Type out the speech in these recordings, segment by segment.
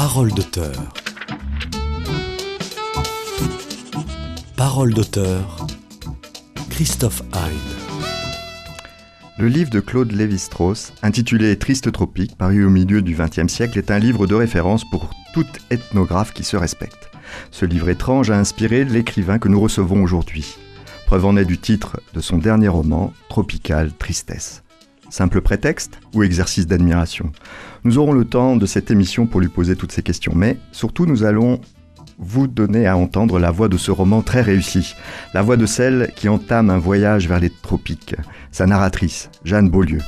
Parole d'auteur. Parole d'auteur. Christophe Hein. Le livre de Claude Lévi-Strauss, intitulé Triste tropique, paru au milieu du XXe siècle, est un livre de référence pour tout ethnographe qui se respecte. Ce livre étrange a inspiré l'écrivain que nous recevons aujourd'hui. Preuve en est du titre de son dernier roman, Tropical Tristesse. Simple prétexte ou exercice d'admiration Nous aurons le temps de cette émission pour lui poser toutes ces questions, mais surtout nous allons vous donner à entendre la voix de ce roman très réussi, la voix de celle qui entame un voyage vers les tropiques, sa narratrice, Jeanne Beaulieu.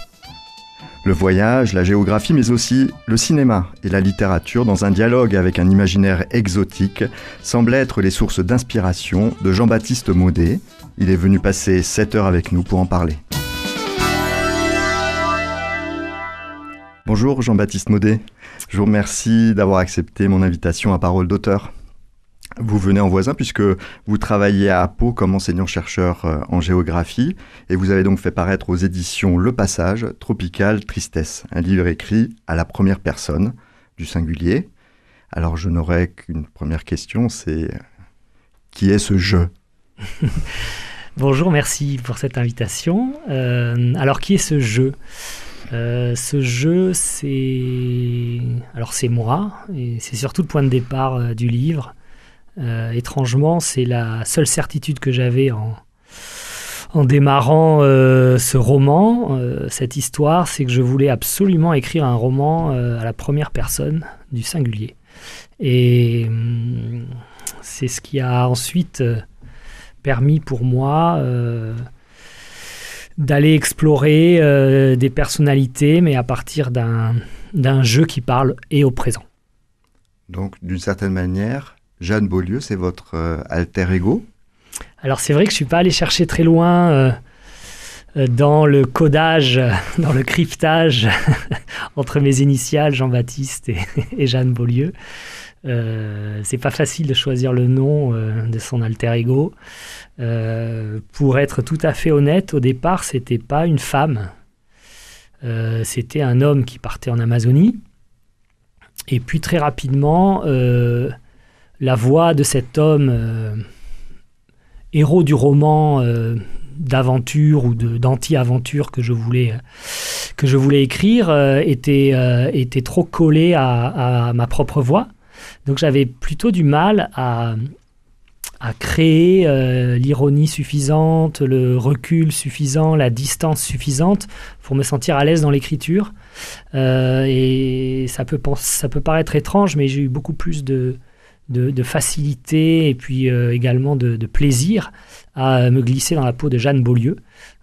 Le voyage, la géographie, mais aussi le cinéma et la littérature dans un dialogue avec un imaginaire exotique semblent être les sources d'inspiration de Jean-Baptiste Maudet. Il est venu passer 7 heures avec nous pour en parler. Bonjour Jean-Baptiste Maudet, je vous remercie d'avoir accepté mon invitation à Parole d'auteur. Vous venez en voisin puisque vous travaillez à Pau comme enseignant-chercheur euh, en géographie et vous avez donc fait paraître aux éditions Le Passage Tropical Tristesse, un livre écrit à la première personne du singulier. Alors je n'aurais qu'une première question, c'est qui est ce je Bonjour, merci pour cette invitation. Euh, alors qui est ce je euh, ce jeu, c'est alors c'est moi et c'est surtout le point de départ euh, du livre. Euh, étrangement, c'est la seule certitude que j'avais en, démarrant ce roman, cette histoire, c'est que je voulais absolument écrire un roman à la première personne du singulier. Et hum, c'est ce qui a ensuite permis pour moi d'aller explorer euh, des personnalités, mais à partir d'un jeu qui parle et au présent. Donc, d'une certaine manière, Jeanne Beaulieu, c'est votre euh, alter ego? Alors, c'est vrai que je ne suis pas allé chercher très loin euh, dans le codage, dans le cryptage entre mes initiales, Jean-Baptiste et, et, Jeanne Beaulieu. C'est pas facile de choisir le nom de son alter ego. Euh, pour être tout à fait honnête, au départ, c'était pas une femme. Euh, c'était un homme qui partait en Amazonie. Et puis très rapidement, euh, la voix de cet homme, héros du roman d'aventure ou d'anti-aventure que je voulais que je voulais écrire, était, était trop collé à, à ma propre voix. Donc j'avais plutôt du mal à, créer euh, l'ironie suffisante, le recul suffisant, la distance suffisante pour me sentir à l'aise dans l'écriture. Euh, et ça peut, paraître étrange, mais j'ai eu beaucoup plus de, de, facilité et puis euh, également de, plaisir à me glisser dans la peau de Jeanne Beaulieu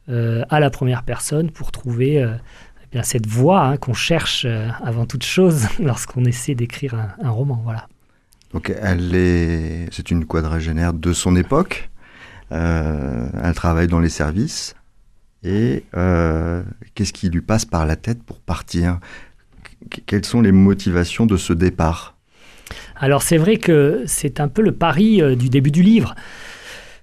à la première personne pour trouver eh bien, cette voix hein, qu'on cherche avant toute chose lorsqu'on essaie d'écrire un, un roman. Voilà. Donc elle est, c'est une quadragénaire de son époque. Euh, elle travaille dans les services. Et euh, qu'est-ce qui lui passe par la tête pour partir? Quelles sont les motivations de ce départ? Alors c'est vrai que c'est un peu le pari euh, du début du livre.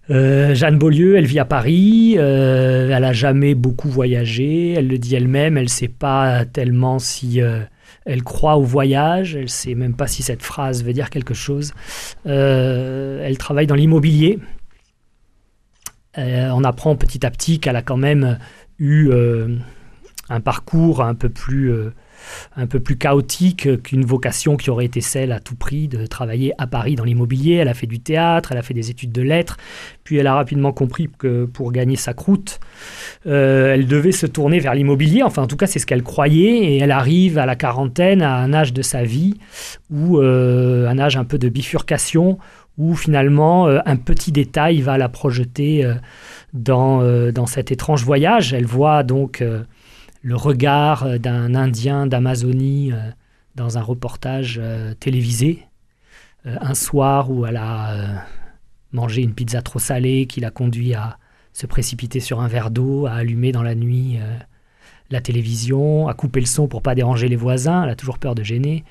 Jeanne Beaulieu, elle vit à Paris, elle n'a jamais beaucoup voyagé, elle le dit elle-même, elle ne sait pas tellement si elle croit au voyage, elle ne sait même pas si cette phrase veut dire quelque chose. Euh, elle travaille dans l'immobilier. Euh, on apprend petit à petit qu'elle a quand même eu euh, un parcours un peu plus un peu plus chaotique qu'une vocation qui aurait été celle à tout prix de travailler à Paris dans l'immobilier. Elle a fait du théâtre, elle a fait des études de lettres, puis elle a rapidement compris que pour gagner sa croûte, euh, elle devait se tourner vers l'immobilier. Enfin, en tout cas, c'est ce qu'elle croyait. Et elle arrive à la quarantaine, à un âge de sa vie, où euh, un âge un peu de bifurcation, où finalement euh, un petit détail va la projeter dans, dans cet étrange voyage. Elle voit donc le regard euh, d'un Indien d'Amazonie euh, dans un reportage euh, télévisé, un soir où elle a mangé une pizza trop salée qui l'a conduit à se précipiter sur un verre d'eau, à allumer dans la nuit la télévision, à couper le son pour pas déranger les voisins, elle a toujours peur de gêner.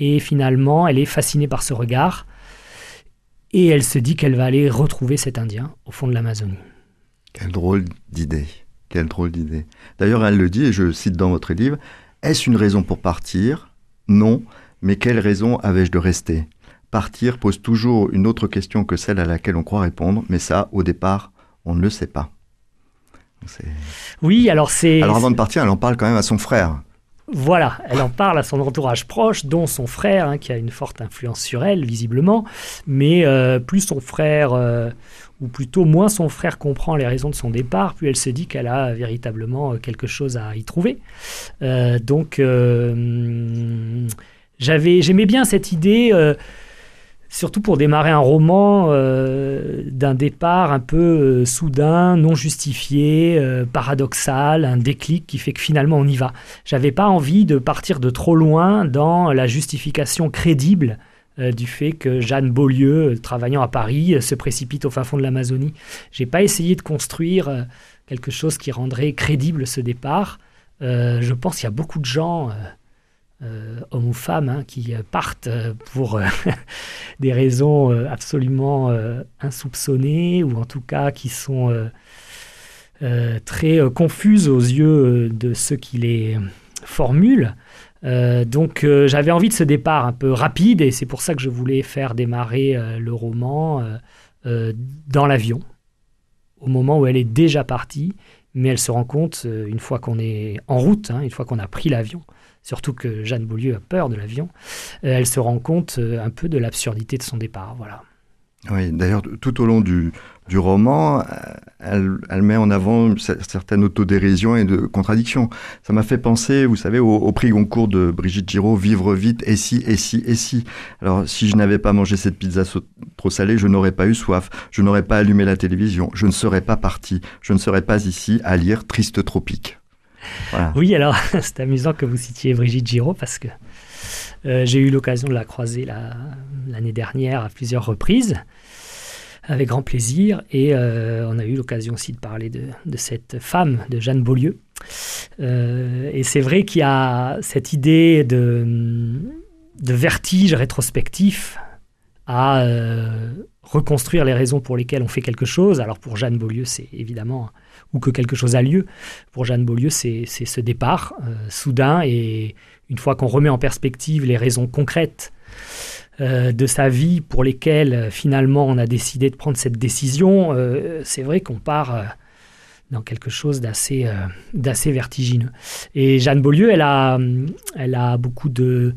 Et finalement, elle est fascinée par ce regard et elle se dit qu'elle va aller retrouver cet Indien au fond de l'Amazonie. Quelle drôle d'idée. Quelle drôle d'idée. D'ailleurs, elle le dit, et je cite dans votre livre, Est-ce une raison pour partir? Non, Mais quelle raison avais-je de rester? Partir pose toujours une autre question que celle à laquelle on croit répondre, mais ça, au départ, on ne le sait pas. Oui, alors c'est. Alors avant de partir, elle en parle quand même à son frère. Voilà, elle en parle à son entourage proche, dont son frère, hein, qui a une forte influence sur elle, visiblement. Mais euh, plus son frère, euh, ou plutôt moins son frère comprend les raisons de son départ, plus elle se dit qu'elle a véritablement euh, quelque chose à y trouver. donc, j'avais, j'aimais bien cette idée surtout pour démarrer un roman euh, d'un départ un peu euh, soudain, non justifié, euh, paradoxal, un déclic qui fait que finalement on y va. J'avais pas envie de partir de trop loin dans la justification crédible du fait que Jeanne Beaulieu, travaillant à Paris, se précipite au fin fond de l'Amazonie. J'ai pas essayé de construire quelque chose qui rendrait crédible ce départ. je pense qu'il y a beaucoup de gens euh, hommes ou femmes hein, qui euh, partent euh, pour des raisons absolument insoupçonnées ou en tout cas qui sont très confuses aux yeux de ceux qui les formulent. Donc j'avais envie de ce départ un peu rapide et c'est pour ça que je voulais faire démarrer le roman dans l'avion, au moment où elle est déjà partie, mais elle se rend compte une fois qu'on est en route, hein, une fois qu'on a pris l'avion, surtout que Jeanne Beaulieu a peur de l'avion, euh, elle se rend compte euh, un peu de l'absurdité de son départ. Voilà. Oui, d'ailleurs, tout au long du, roman, elle, met en avant certaines autodérisions et de contradictions. Ça m'a fait penser, vous savez, au, prix Goncourt de Brigitte Giraud, Vivre vite, et si, et si, et si. Alors, si je n'avais pas mangé cette pizza trop salée, je n'aurais pas eu soif, je n'aurais pas allumé la télévision, je ne serais pas parti, je ne serais pas ici à lire Triste Tropique. Oui, alors c'est amusant que vous citiez Brigitte Giraud parce que euh, j'ai eu l'occasion de la croiser l'année dernière à plusieurs reprises avec grand plaisir et euh, on a eu l'occasion aussi de parler de, cette femme, de Jeanne Beaulieu. Euh, et c'est vrai qu'il y a cette idée de, vertige rétrospectif à reconstruire les raisons pour lesquelles on fait quelque chose. Alors pour Jeanne Beaulieu, c'est évidemment ou que quelque chose a lieu. Pour Jeanne Beaulieu, c'est ce départ soudain et une fois qu'on remet en perspective les raisons concrètes euh, de sa vie pour lesquelles euh, finalement on a décidé de prendre cette décision, c'est vrai qu'on part dans quelque chose d'assez vertigineux. Et Jeanne Beaulieu, elle a, beaucoup de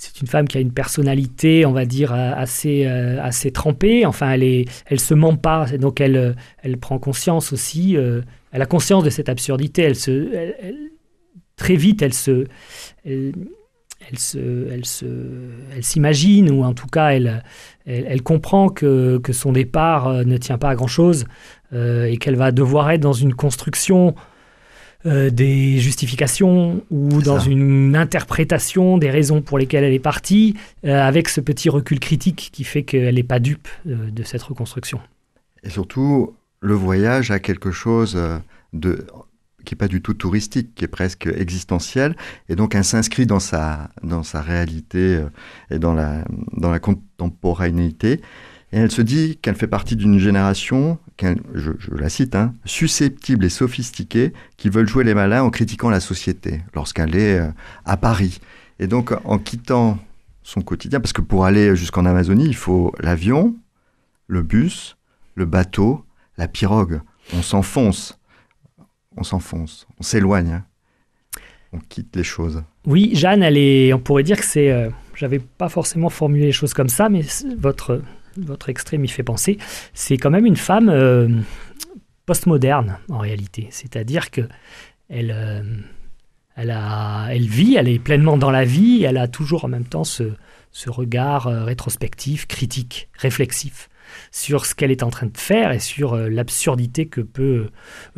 c'est une femme qui a une personnalité, on va dire, euh, assez, euh, assez trempée. Enfin, elle elle se ment pas. Donc, elle, euh, elle prend conscience aussi. elle a conscience de cette absurdité. Elle se, très vite, elle se, elle, se, elle se, elle s'imagine ou en tout cas, elle, elle, comprend que, que, son départ ne tient pas à grand chose et qu'elle va devoir être dans une construction euh, des justifications ou dans une interprétation des raisons pour lesquelles elle est partie, euh, avec ce petit recul critique qui fait qu'elle n'est pas dupe euh, de cette reconstruction. Et surtout, le voyage a quelque chose de qui n'est pas du tout touristique, qui est presque existentiel, et donc elle s'inscrit dans sa, dans sa réalité et dans la, dans la contemporanéité. Et elle se dit qu'elle fait partie d'une génération, je, la cite, hein, susceptible et sophistiquée, qui veulent jouer les malins en critiquant la société lorsqu'elle est euh, à Paris. Et donc en quittant son quotidien, parce que pour aller jusqu'en Amazonie, il faut l'avion, le bus, le bateau, la pirogue. On s'enfonce, on s'enfonce, on s'éloigne, hein. on quitte les choses. Oui, Jeanne, elle est, on pourrait dire que c'est, euh, j'avais pas forcément formulé les choses comme ça, mais votre votre extrait m'y fait penser, c'est quand même une femme euh, postmoderne en réalité. C'est-à-dire que elle, euh, elle, a, elle vit, elle est pleinement dans la vie, elle a toujours en même temps ce, ce regard euh, rétrospectif, critique, réflexif sur ce qu'elle est en train de faire et sur l'absurdité que peut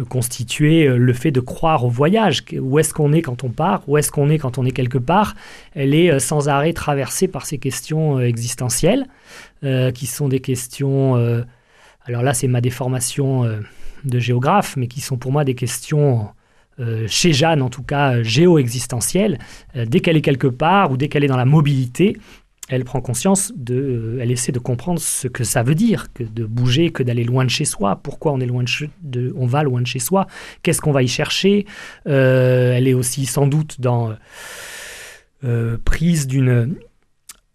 constituer le fait de croire au voyage. Où est-ce qu'on est quand on part? Où est-ce qu'on est quand on est quelque part? Elle est sans arrêt traversée par ces questions existentielles. Euh, qui sont des questions, euh, alors là c'est ma déformation euh, de géographe, mais qui sont pour moi des questions, chez Jeanne en tout cas, géo-existentielles. dès qu'elle est quelque part ou dès qu'elle est dans la mobilité, elle prend conscience de, elle essaie de comprendre ce que ça veut dire, que de bouger, que d'aller loin de chez soi. Pourquoi on est loin de, on va loin de chez soi? Qu'est-ce qu'on va y chercher? Elle est aussi sans doute dans prise d'une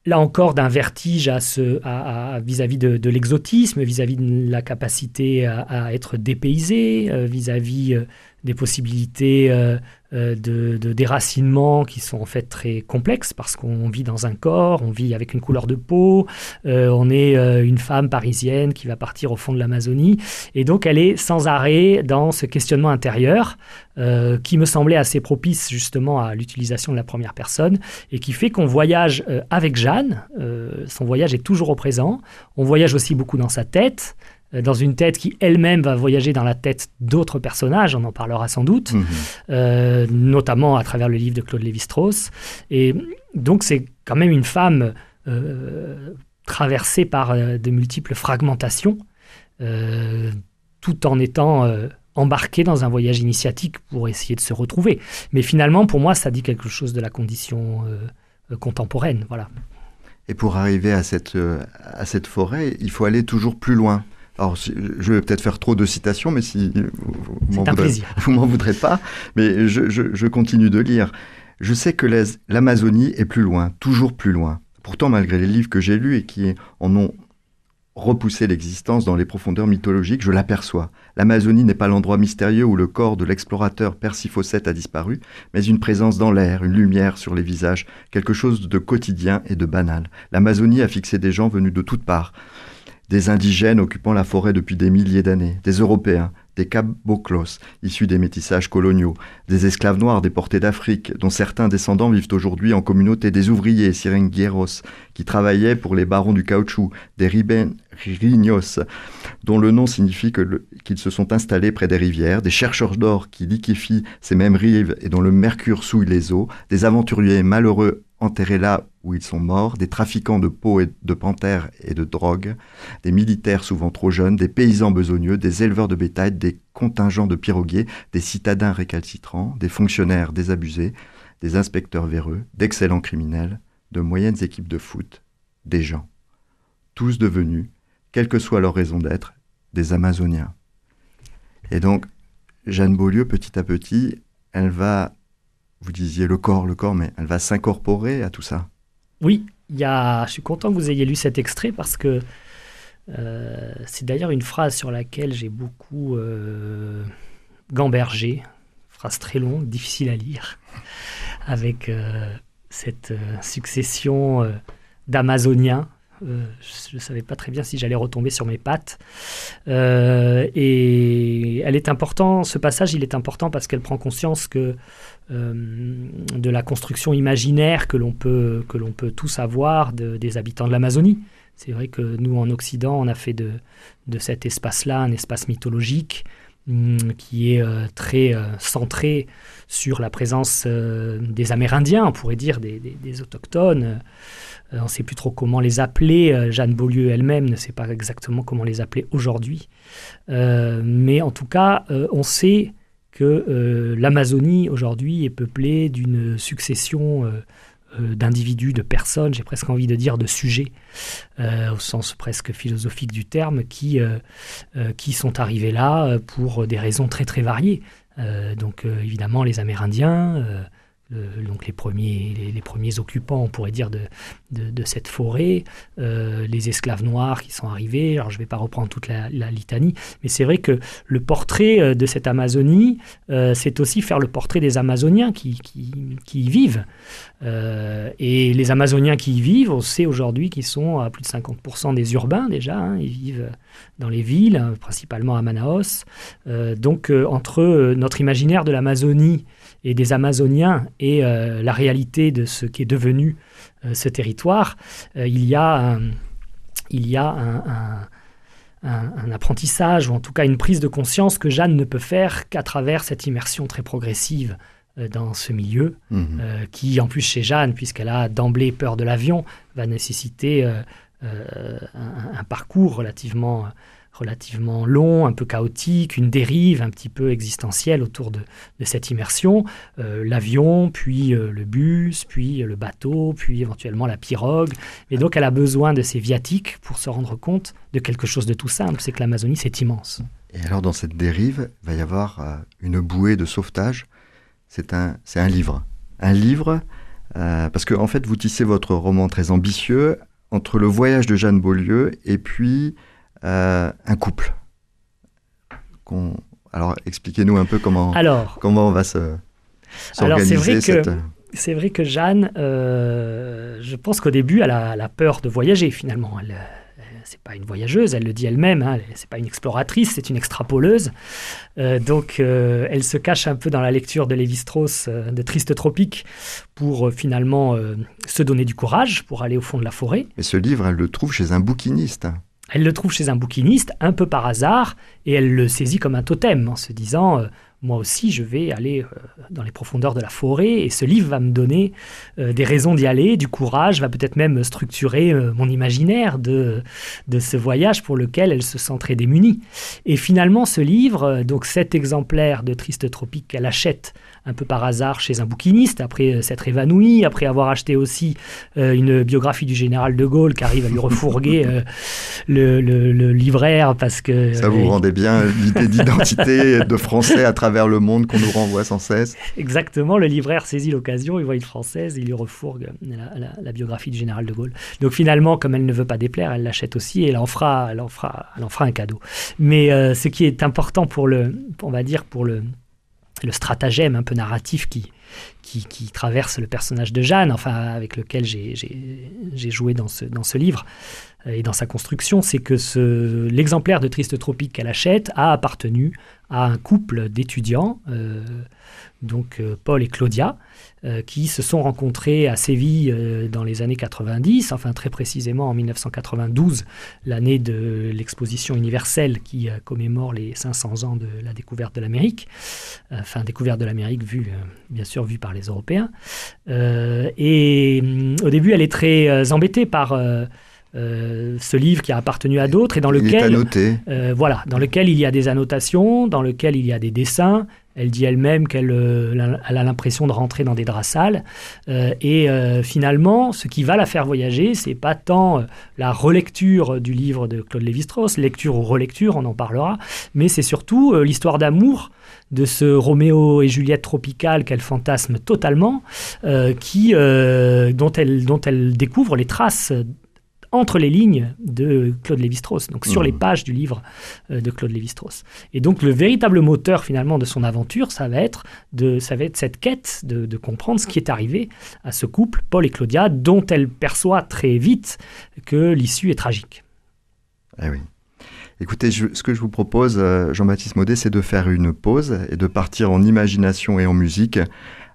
là encore d'un vertige à à, vis-à-vis de, l'exotisme, vis-à-vis de la capacité à, être dépaysé, vis-à-vis des possibilités euh, euh, de, déracinement qui sont en fait très complexes parce qu'on vit dans un corps, on vit avec une couleur de peau, euh, on est une femme parisienne qui va partir au fond de l'Amazonie. Et donc elle est sans arrêt dans ce questionnement intérieur qui me semblait assez propice justement à l'utilisation de la première personne et qui fait qu'on voyage avec Jeanne, son voyage est toujours au présent, on voyage aussi beaucoup dans sa tête, euh, dans une tête qui elle-même va voyager dans la tête d'autres personnages, on en parlera sans doute, mhm. euh, notamment à travers le livre de Claude Lévi-Strauss. Et donc c'est quand même une femme euh, traversée par de multiples fragmentations, tout en étant embarquée dans un voyage initiatique pour essayer de se retrouver. Mais finalement, pour moi, ça dit quelque chose de la condition contemporaine. Voilà. Et pour arriver à cette, à cette forêt, il faut aller toujours plus loin. Alors, je vais peut-être faire trop de citations, mais si vous m'en voudrez, pas, mais je, continue de lire. Je sais que l'Amazonie est plus loin, toujours plus loin. Pourtant, malgré les livres que j'ai lus et qui en ont repoussé l'existence dans les profondeurs mythologiques, je l'aperçois. L'Amazonie n'est pas l'endroit mystérieux où le corps de l'explorateur Percy Fawcett a disparu, mais une présence dans l'air, une lumière sur les visages, quelque chose de quotidien et de banal. L'Amazonie a fixé des gens venus de toutes parts, des indigènes occupant la forêt depuis des milliers d'années, des Européens, des caboclos issus des métissages coloniaux, des esclaves noirs déportés d'Afrique, dont certains descendants vivent aujourd'hui en communauté, des ouvriers sirengueros qui travaillaient pour les barons du caoutchouc, des ribeños, dont le nom signifie qu'ils se sont installés près des rivières, des chercheurs d'or qui liquéfient ces mêmes rives et dont le mercure souille les eaux, des aventuriers malheureux enterrés là où ils sont morts, des trafiquants de peaux et de panthères et de drogue, des militaires souvent trop jeunes, des paysans besogneux, des éleveurs de bétail, des contingents de piroguiers, des citadins récalcitrants, des fonctionnaires désabusés, des inspecteurs véreux, d'excellents criminels, de moyennes équipes de foot, des gens. Tous devenus, quelle que soit leur raison d'être, des Amazoniens. Et donc, Jeanne Beaulieu, petit à petit, elle va vous disiez le corps, le corps, mais elle va s'incorporer à tout ça. Oui, y a, je suis content que vous ayez lu cet extrait parce que euh, c'est d'ailleurs une phrase sur laquelle j'ai beaucoup euh, gambergé, phrase très longue, difficile à lire, avec euh, cette succession d'Amazoniens euh, je ne savais pas très bien si j'allais retomber sur mes pattes. Euh, et elle est important, ce passage, il est important parce qu'elle prend conscience que euh, de la construction imaginaire que l'on peut, peut tous avoir des habitants de l'Amazonie. C'est vrai que nous, en Occident, on a fait de, de cet espace-là un espace mythologique qui est très centré sur la présence des Amérindiens, on pourrait dire des, des autochtones. Euh, on ne sait plus trop comment les appeler. Euh, Jeanne Beaulieu elle-même ne sait pas exactement comment les appeler aujourd'hui. Euh, mais en tout cas, on sait que l'Amazonie aujourd'hui est peuplée d'une succession d'individus, de personnes, j'ai presque envie de dire de sujets, au sens presque philosophique du terme, qui, qui sont arrivés là pour des raisons très très variées. donc évidemment les Amérindiens, donc les premiers, les, premiers occupants, on pourrait dire, de, cette forêt, euh, les esclaves noirs qui sont arrivés. Alors je ne vais pas reprendre toute la, litanie, mais c'est vrai que le portrait euh, de cette Amazonie, euh, c'est aussi faire le portrait des Amazoniens qui, y vivent. et les Amazoniens qui y vivent, on sait aujourd'hui qu'ils sont à plus de 50% des urbains déjà. Hein. ils vivent dans les villes, principalement à Manaus. donc entre notre imaginaire de l'Amazonie et des Amazoniens et euh, la réalité de ce qui est devenu euh, ce territoire, euh, il y a, un, il y a un, un, apprentissage, ou en tout cas une prise de conscience que Jeanne ne peut faire qu'à travers cette immersion très progressive dans ce milieu, mhm. qui en plus chez Jeanne, puisqu'elle a d'emblée peur de l'avion, va nécessiter un, parcours relativement relativement long, un peu chaotique, une dérive un petit peu existentielle autour de, cette immersion. Euh, l'avion, puis euh, le bus, puis le bateau, puis éventuellement la pirogue. Et donc elle a besoin de ces viatiques pour se rendre compte de quelque chose de tout simple, c'est que l'Amazonie, c'est immense. Et alors dans cette dérive, il va y avoir euh, une bouée de sauvetage. C'est un, un livre. Un livre parce que en fait, vous tissez votre roman très ambitieux entre le voyage de Jeanne Beaulieu et puis un couple. Alors, expliquez-nous un peu comment, comment on va se, cette c'est vrai que Jeanne, euh, je pense qu'au début, elle a, peur de voyager finalement. Elle, c'est pas une voyageuse, elle le dit elle-même. Hein, c'est pas une exploratrice, c'est une extrapoleuse. Euh, donc, euh, elle se cache un peu dans la lecture de Lévi-Strauss de Triste Tropique pour finalement se donner du courage pour aller au fond de la forêt. Et ce livre, elle le trouve chez un bouquiniste. Elle le trouve chez un bouquiniste un peu par hasard et elle le saisit comme un totem en se disant moi aussi, je vais aller euh, dans les profondeurs de la forêt et ce livre va me donner euh, des raisons d'y aller, du courage, va peut-être même structurer euh, mon imaginaire de, de ce voyage pour lequel elle se sent très démunie. Et finalement, ce livre, donc cet exemplaire de Triste Tropique qu'elle achète un peu par hasard chez un bouquiniste, après s'être évanouie, après avoir acheté aussi une biographie du général de Gaulle qui arrive à lui refourguer le, le, livraire parce que... Ça vous rendait bien l'idée d'identité de français à travers vers le monde qu'on nous renvoie sans cesse. Exactement, le libraire saisit l'occasion, il voit une française, il lui refourgue la, biographie du général de Gaulle. Donc finalement, comme elle ne veut pas déplaire, elle l'achète aussi et elle en fera, elle en fera, elle en fera un cadeau. Mais euh, ce qui est important pour le, on va dire pour le, le stratagème un peu narratif qui, qui, qui, traverse le personnage de Jeanne, enfin avec lequel j'ai joué dans ce, dans ce livre, et dans sa construction, c'est que l'exemplaire de Triste Tropique qu'elle achète a appartenu à un couple d'étudiants, euh, donc euh, Paul et Claudia, euh, qui se sont rencontrés à Séville dans les années 90, enfin très précisément en 1992, l'année de l'exposition universelle qui commémore les 500 ans de la découverte de l'Amérique, enfin découverte de l'Amérique vue, bien sûr vue par les Européens. et hum, au début, elle est très embêtée par euh, ce livre qui a appartenu à d'autres et dans lequel, euh, voilà, dans lequel il y a des annotations, dans lequel il y a des dessins. Elle dit elle-même qu'elle euh, a l'impression de rentrer dans des draps sales. et finalement, ce qui va la faire voyager, c'est pas tant la relecture du livre de Claude Lévi-Strauss, lecture ou relecture, on en parlera, mais c'est surtout l'histoire d'amour de ce Roméo et Juliette tropical qu'elle fantasme totalement, qui, dont, elle, dont elle découvre les traces entre les lignes de Claude Lévi-Strauss, donc sur les mmh. pages du livre euh, de Claude Lévi-Strauss. Et donc le véritable moteur finalement de son aventure, ça va être, de, ça va être cette quête de, comprendre ce qui est arrivé à ce couple, Paul et Claudia, dont elle perçoit très vite que l'issue est tragique. Eh oui. Écoutez, ce que je vous propose, euh, Jean-Baptiste Maudet, c'est de faire une pause et de partir en imagination et en musique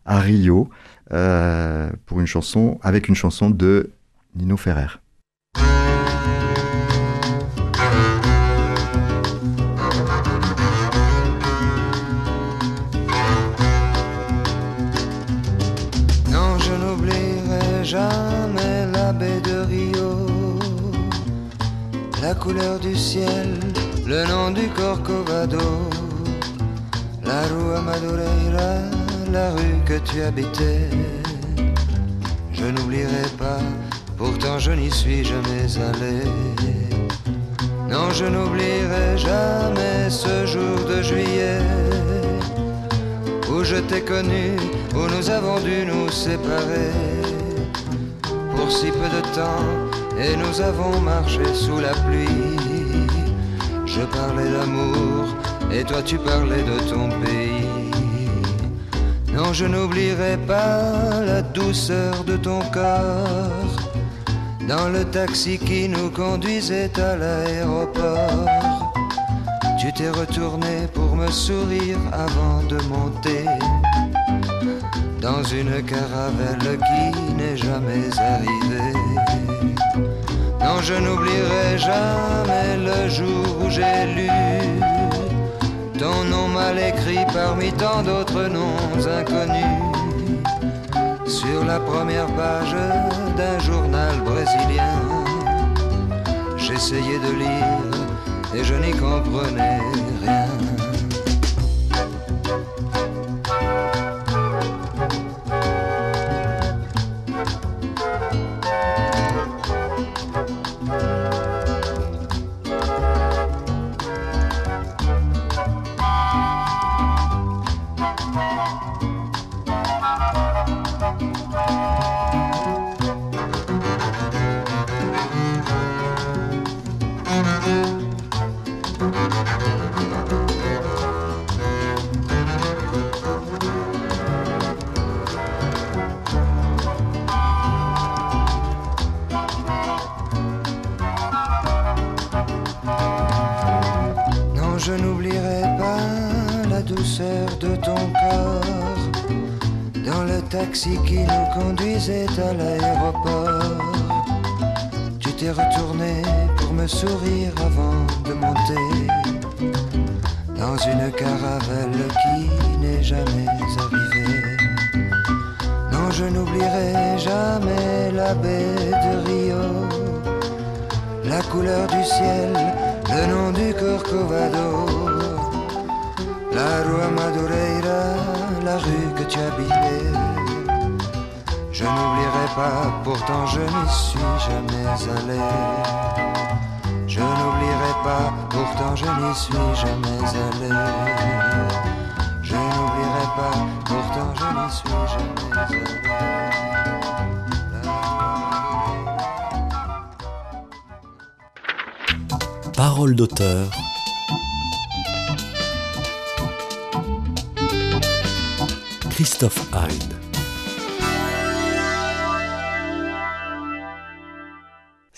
à Rio euh, pour une chanson, avec une chanson de Nino Ferrer. Jamais la baie de Rio, la couleur du ciel, le nom du Corcovado, la rue Madureira, la rue que tu habitais. Je n'oublierai pas, pourtant je n'y suis jamais allé. Non, je n'oublierai jamais ce jour de juillet où je t'ai connu, où nous avons dû nous séparer pour si peu de temps et nous avons marché sous la pluie. Je parlais d'amour et toi tu parlais de ton pays. Non, je n'oublierai pas la douceur de ton corps dans le taxi qui nous conduisait à l'aéroport. Tu t'es retourné pour me sourire avant de monter dans une caravelle qui n'est jamais arrivée. Non, je n'oublierai jamais le jour où j'ai lu ton nom mal écrit parmi tant d'autres noms inconnus sur la première page d'un journal brésilien. J'essayais de lire et je n'y comprenais taxi qui nous conduisait à l'aéroport. Tu t'es retourné pour me sourire avant de monter dans une caravelle qui n'est jamais arrivée. Non, je n'oublierai jamais la baie de Rio, la couleur du ciel, le nom du Corcovado, la rue Madureira, la rue que tu habitais. Je n'oublierai pas, pourtant je n'y suis jamais allé. Je n'oublierai pas, pourtant je n'y suis jamais allé. Je n'oublierai pas, pourtant je n'y suis jamais allé. Parole d'auteur. Christophe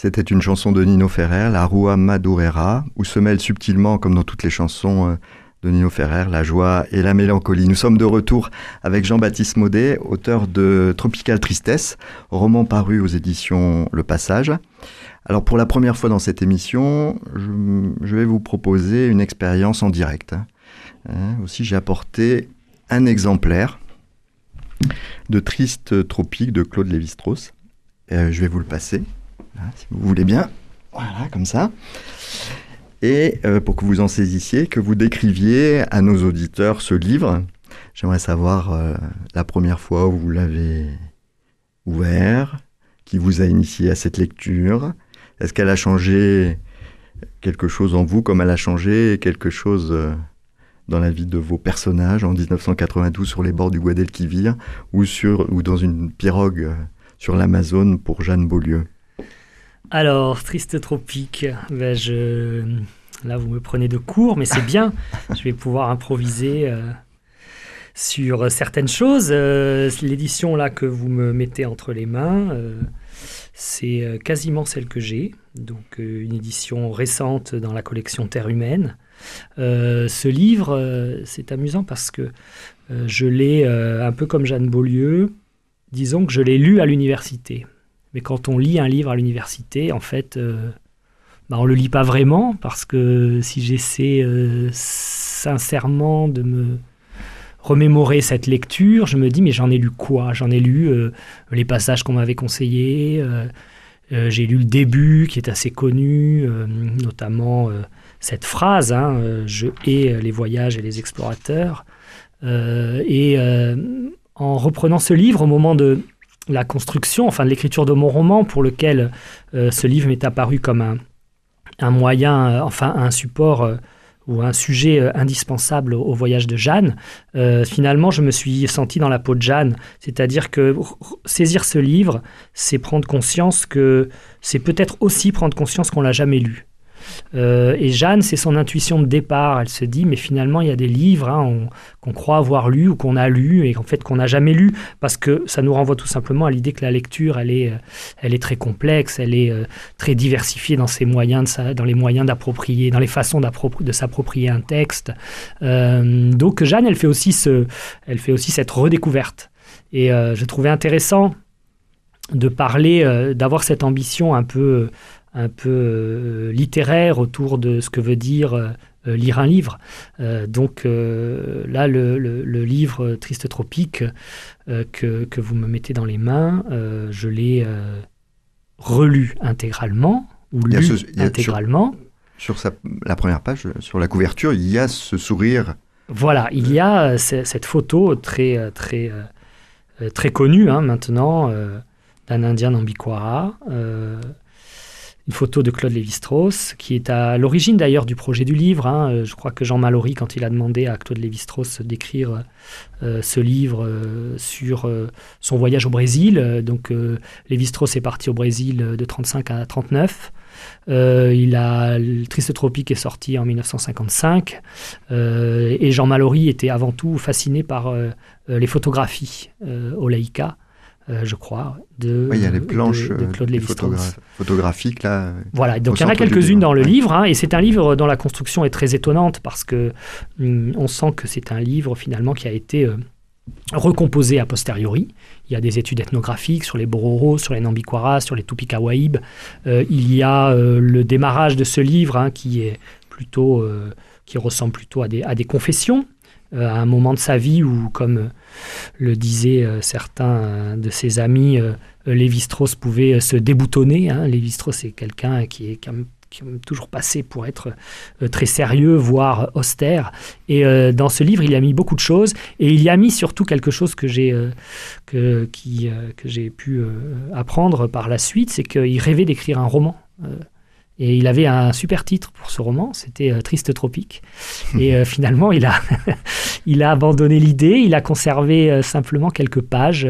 C'était une chanson de Nino Ferrer, la Rua Madureira, où se mêlent subtilement, comme dans toutes les chansons euh, de Nino Ferrer, la joie et la mélancolie. Nous sommes de retour avec Jean-Baptiste Maudet, auteur de Tropical Tristesse, roman paru aux éditions Le Passage. Alors pour la première fois dans cette émission, je, vais vous proposer une expérience en direct. Hein, aussi, j'ai apporté un exemplaire de Triste Tropique de Claude Lévi-Strauss. Euh, je vais vous le passer. Voilà, si vous voulez bien. Voilà, comme ça. Et euh, pour que vous en saisissiez, que vous décriviez à nos auditeurs ce livre, j'aimerais savoir euh, la première fois où vous l'avez ouvert, qui vous a initié à cette lecture. Est-ce qu'elle a changé quelque chose en vous comme elle a changé quelque chose euh, dans la vie de vos personnages en 1992 sur les bords du Guadalquivir ou, sur, ou dans une pirogue sur l'Amazone pour Jeanne Beaulieu? Alors, Triste Tropique, ben là vous me prenez de court, mais c'est bien. je vais pouvoir improviser euh, sur certaines choses. Euh, L'édition là que vous me mettez entre les mains, euh, c'est quasiment celle que j'ai. Donc une édition récente dans la collection Terre humaine. Ce livre, c'est amusant parce que je l'ai un peu comme Jeanne Beaulieu. Disons que je l'ai lu à l'université. Mais quand on lit un livre à l'université, en fait, euh, bah, on ne le lit pas vraiment parce que si j'essaie euh, sincèrement de me remémorer cette lecture, je me dis mais j'en ai lu quoi? J'en ai lu euh, les passages qu'on m'avait conseillés, j'ai lu le début qui est assez connu, notamment cette phrase hein, Je hais les voyages et les explorateurs. Et en reprenant ce livre au moment de la construction, enfin l'écriture de mon roman, pour lequel euh, ce livre m'est apparu comme un, moyen, euh, enfin un support euh, ou un sujet indispensable au, voyage de Jeanne, finalement je me suis senti dans la peau de Jeanne. C'est-à-dire que saisir ce livre, c'est prendre conscience que c'est peut-être aussi prendre conscience qu'on l'a jamais lu. Euh, et Jeanne, c'est son intuition de départ. Elle se dit, mais finalement, il y a des livres hein, on- qu'on croit avoir lus ou qu'on a lus et en fait qu'on n'a jamais lus parce que ça nous renvoie tout simplement à l'idée que la lecture, elle est, euh, elle est très complexe, elle est euh, très diversifiée dans ses moyens, dans les moyens d'approprier, dans les façons de s'approprier un texte. Donc Jeanne, elle fait aussi ce, elle fait aussi cette redécouverte. Et je trouvais intéressant de parler, d'avoir cette ambition un peu, un peu euh, littéraire autour de ce que veut dire euh, euh, lire un livre. Euh, donc euh, là, le, le- le livre Triste Tropique euh, que, que vous me mettez dans les mains, je l'ai relu intégralement ou Il y a lu ce- sur- intégralement. Sur sa, la première page, sur la couverture, il y a ce sourire. Voilà, il y a ce- cette photo très, très, très connue hein, maintenant d'un Indien Nambikwara, euh, une photo de Claude Lévi-Strauss, qui est à l'origine d'ailleurs du projet du livre. hein. Euh, Je crois que Jean Mallory, quand il a demandé à Claude Lévi-Strauss d'écrire euh, ce livre euh, sur euh, son voyage au Brésil, euh, donc euh, Lévi-Strauss est parti au Brésil euh, de 35 à 39. Euh, il a le Triste Tropique est sorti en 1955 euh, et Jean Mallory était avant tout fasciné par euh, euh, les photographies euh, au Leica, euh, je crois, de, Oui, il y a les planches de, euh, Claude photogra- photographiques là. Voilà, donc il y en a quelques-unes dans le ouais. livre, hein, et c'est un livre dont la construction est très étonnante parce que hum, on sent que c'est un livre finalement qui a été euh, recomposé a posteriori. Il y a des études ethnographiques sur les Bororo, sur les Nambikwaras, sur les Tupikawaïb. Euh, il y a le démarrage de ce livre hein, qui est plutôt, qui ressemble plutôt à des, à des confessions, à un moment de sa vie où, comme le disaient certains de ses amis, Lévi-Strauss pouvait se déboutonner. Hein. Lévi-Strauss est quelqu'un qui est toujours passé pour être euh, très sérieux, voire austère. Et euh, dans ce livre, il a mis beaucoup de choses, et il y a mis surtout quelque chose que j'ai euh, que j'ai pu apprendre par la suite, c'est qu'il rêvait d'écrire un roman. Et il avait un super titre pour ce roman, c'était Triste Tropique. Et finalement, il a, il a abandonné l'idée, il a conservé simplement quelques pages,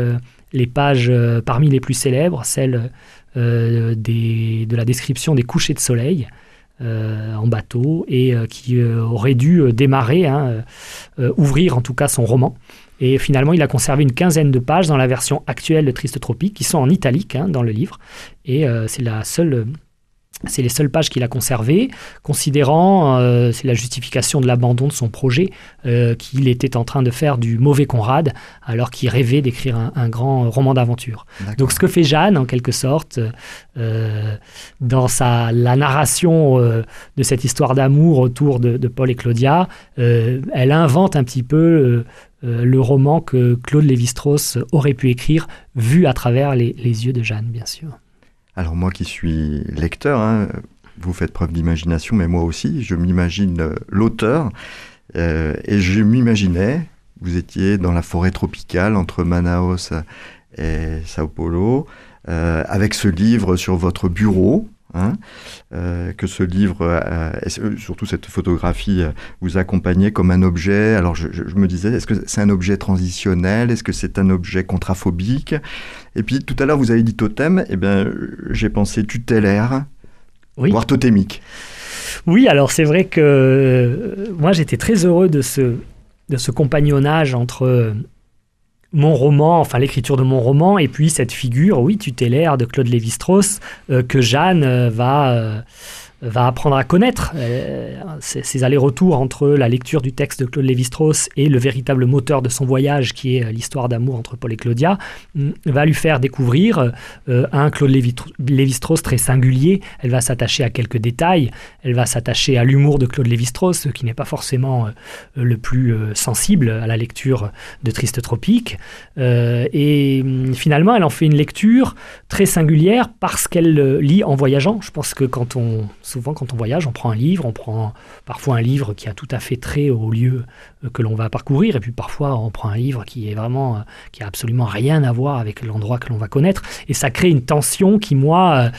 les pages parmi les plus célèbres, celles euh, des, de la description des couchers de soleil euh, en bateau et euh, qui aurait dû démarrer, hein, ouvrir en tout cas son roman. Et finalement, il a conservé une quinzaine de pages dans la version actuelle de Triste Tropique, qui sont en italique hein, dans le livre. Et c'est la seule c'est les seules pages qu'il a conservées, considérant, euh, c'est la justification de l'abandon de son projet, euh, qu'il était en train de faire du mauvais Conrad, alors qu'il rêvait d'écrire un, grand roman d'aventure. Donc ce que fait Jeanne, en quelque sorte, euh, dans sa, la narration de cette histoire d'amour autour de, Paul et Claudia, elle invente un petit peu le roman que Claude Lévi-Strauss aurait pu écrire, vu à travers les yeux de Jeanne, bien sûr. Alors moi qui suis lecteur, hein, vous faites preuve d'imagination, mais moi aussi, je m'imagine euh, l'auteur, euh, et je m'imaginais, vous étiez dans la forêt tropicale entre Manaus et Sao Paulo, euh, avec ce livre sur votre bureau, Hein, euh, que ce livre, euh, et surtout cette photographie, euh, vous accompagnait comme un objet. Alors je, me disais, est-ce que c'est un objet transitionnel? Est-ce que c'est un objet contraphobique? Et puis tout à l'heure, vous avez dit totem, et eh bien j'ai pensé tutélaire, voire totémique. Oui, alors c'est vrai que moi j'étais très heureux de ce, de ce compagnonnage entre mon roman, enfin l'écriture de mon roman, et puis cette figure, oui, tutélaire de Claude Lévi-Strauss, euh, que Jeanne euh, va euh, va apprendre à connaître euh, ces, allers-retours entre la lecture du texte de Claude Lévi-Strauss et le véritable moteur de son voyage, qui est euh, l'histoire d'amour entre Paul et Claudia, mm, va lui faire découvrir euh, un Claude Lévi-Strauss très singulier. Elle va s'attacher à quelques détails, elle va s'attacher à l'humour de Claude Lévi-Strauss, qui n'est pas forcément le plus sensible à la lecture de Triste Tropique. et mm, finalement, elle en fait une lecture très singulière parce qu'elle lit en voyageant. Je pense que quand on souvent, quand on voyage, on prend un livre, on prend parfois un livre qui a tout à fait trait au lieu euh, que l'on va parcourir, et puis parfois on prend un livre qui est vraiment, euh, qui a absolument rien à voir avec l'endroit que l'on va connaître, et ça crée une tension qui, moi,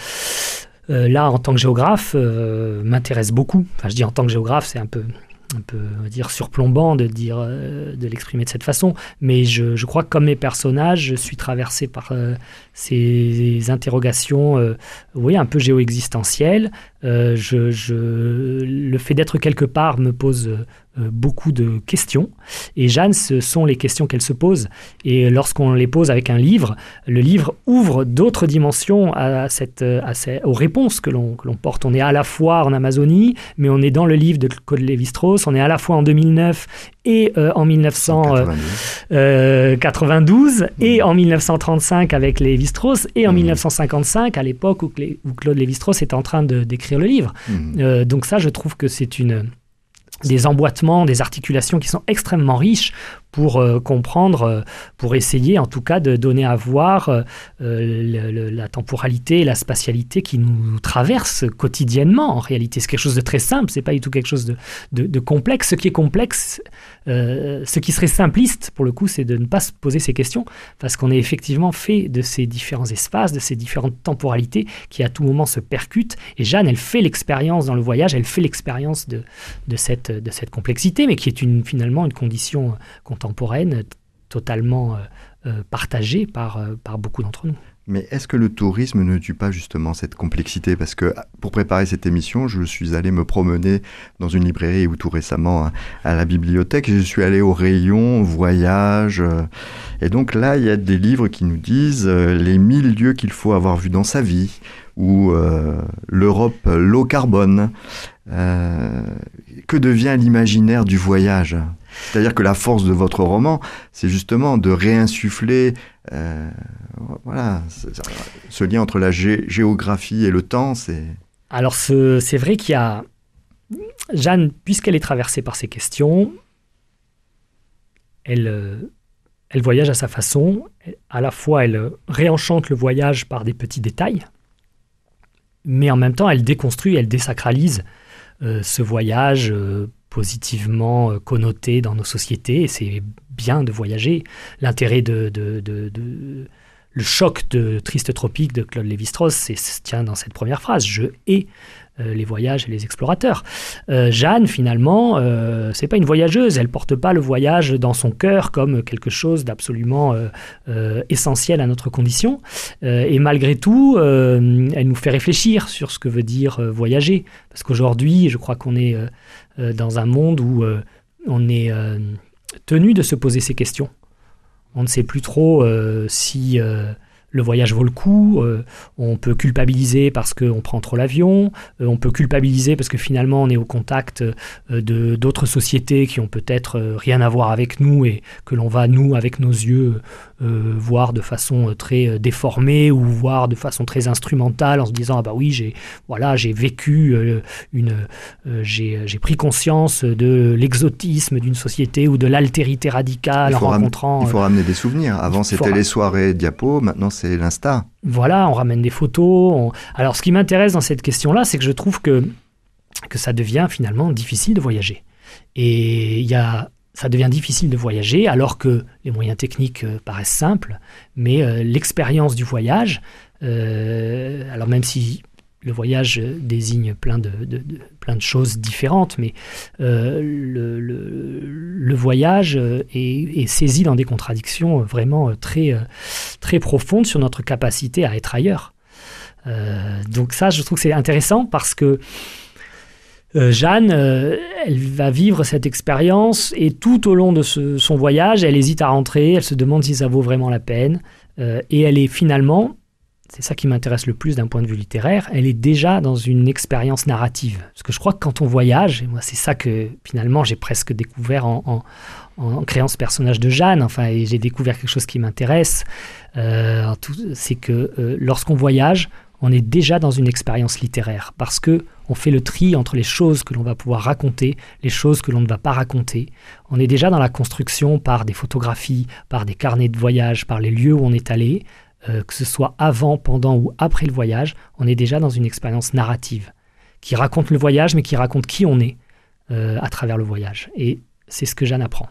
euh, là, en tant que géographe, m'intéresse beaucoup. Enfin, je dis en tant que géographe, c'est un peu un peu dire surplombant de dire de l'exprimer de cette façon mais je, crois que comme mes personnages je suis traversé par ces interrogations oui un peu géo-existentielles. Euh, je, le fait d'être quelque part me pose euh, beaucoup de questions. Et Jeanne, ce sont les questions qu'elle se pose. Et lorsqu'on les pose avec un livre, le livre ouvre d'autres dimensions à cette, à aux réponses que l'on porte. On est à la fois en Amazonie, mais on est dans le livre de Claude Lévi-Strauss. On est à la fois en 2009 et euh, en 1992 et en 1935 avec Lévi-Strauss et en 1955 mmh. à l'époque où, où Claude Lévi-Strauss est en train d'écrire le livre. Mmh. Euh, donc ça, je trouve que c'est une des emboîtements, des articulations qui sont extrêmement riches pour euh, comprendre, euh, pour essayer en tout cas de donner à voir euh, la temporalité et la spatialité qui nous traversent quotidiennement. En réalité, c'est quelque chose de très simple, c'est pas du tout quelque chose de, complexe. Ce qui est complexe, ce qui serait simpliste pour le coup, c'est de ne pas se poser ces questions parce qu'on est effectivement fait de ces différents espaces, de ces différentes temporalités qui à tout moment se percutent. Et Jeanne, elle fait l'expérience dans le voyage, elle fait l'expérience de, de, cette, de cette complexité, mais qui est une, finalement une condition contemporaine totalement euh, euh, partagée par, euh, par beaucoup d'entre nous. Mais est-ce que le tourisme ne tue pas justement cette complexité? Parce que pour préparer cette émission, je suis allé me promener dans une librairie ou tout récemment à la bibliothèque. Je suis allé au rayon voyage. Et donc là, il y a des livres qui nous disent les mille lieux qu'il faut avoir vus dans sa vie ou l'Europe low carbone. que devient l'imaginaire du voyage? C'est-à-dire que la force de votre roman, c'est justement de réinsuffler euh, voilà, ce lien entre la géographie et le temps. C'est... Alors c'est vrai qu'il y a... Jeanne, puisqu'elle est traversée par ces questions, elle, euh, elle voyage à sa façon. À la fois, elle réenchante le voyage par des petits détails, mais en même temps, elle déconstruit, elle désacralise euh, ce voyage positivement euh, connoté dans nos sociétés. C'est bien de voyager. L'intérêt de, le choc de Triste Tropique de Claude Lévi-Strauss tient dans cette première phrase. Je hais euh, les voyages et les explorateurs. Euh, Jeanne, finalement, euh, c'est pas une voyageuse. Elle porte pas le voyage dans son cœur comme quelque chose d'absolument essentiel à notre condition. et malgré tout, elle nous fait réfléchir sur ce que veut dire voyager. Parce qu'aujourd'hui, je crois qu'on est dans un monde où on est tenu de se poser ces questions. On ne sait plus trop si le voyage vaut le coup, euh, on peut culpabiliser parce qu'on prend trop l'avion, euh, on peut culpabiliser parce que finalement on est au contact euh, de d'autres sociétés qui ont peut-être rien à voir avec nous et que l'on va, nous, avec nos yeux, voir de façon très déformée ou voir de façon très instrumentale en se disant ah bah oui j'ai voilà j'ai vécu une j'ai pris conscience de l'exotisme d'une société ou de l'altérité radicale en rencontrant il faut ramener des souvenirs. Avant c'était les soirées diapo. Maintenant c'est l'Insta. Voilà, on ramène des photos. Alors, ce qui m'intéresse dans cette question-là, c'est que je trouve que, que ça devient finalement difficile de voyager. Et y a, ça devient difficile de voyager alors que les moyens techniques euh, paraissent simples, mais euh, l'expérience du voyage, euh, alors même si le voyage désigne plein de, choses différentes, mais euh, le, voyage est, saisi dans des contradictions vraiment très, très profondes sur notre capacité à être ailleurs. Euh, donc ça, je trouve que c'est intéressant parce que euh, Jeanne, elle va vivre cette expérience et tout au long de son voyage, elle hésite à rentrer, elle se demande si ça vaut vraiment la peine, et elle est finalement c'est ça qui m'intéresse le plus d'un point de vue littéraire, elle est déjà dans une expérience narrative. Parce que je crois que quand on voyage, et moi c'est ça que finalement j'ai presque découvert en, créant ce personnage de Jeanne, enfin, et j'ai découvert quelque chose qui m'intéresse, euh, c'est que euh, lorsqu'on voyage, on est déjà dans une expérience littéraire, parce que on fait le tri entre les choses que l'on va pouvoir raconter, les choses que l'on ne va pas raconter. On est déjà dans la construction par des photographies, par des carnets de voyage, par les lieux où on est allé, euh, que ce soit avant, pendant ou après le voyage, on est déjà dans une expérience narrative qui raconte le voyage, mais qui raconte qui on est euh, à travers le voyage. Et c'est ce que Jeanne apprend.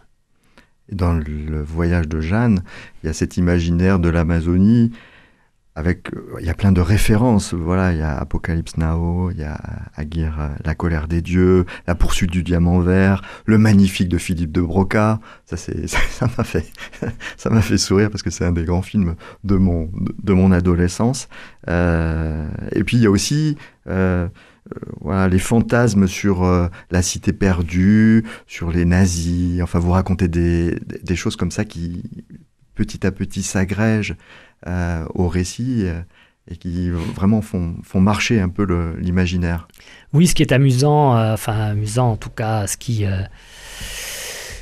Dans le voyage de Jeanne, il y a cet imaginaire de l'Amazonie avec, euh, il y a plein de références. Voilà, il y a Apocalypse Now, il y a Aguirre, La colère des dieux, La poursuite du diamant vert, Le magnifique de Philippe de Broca. Ça, c'est, ça m'a fait, ça m'a fait sourire parce que c'est un des grands films de mon, de mon adolescence. Euh, et puis il y a aussi, euh, les fantasmes sur la cité perdue, sur les nazis. Enfin, vous racontez des, des choses comme ça qui petit à petit s'agrègent euh, au récit euh, et qui vraiment font, marcher un peu l'imaginaire. Oui, ce qui est amusant, euh, enfin amusant en tout cas, ce qui,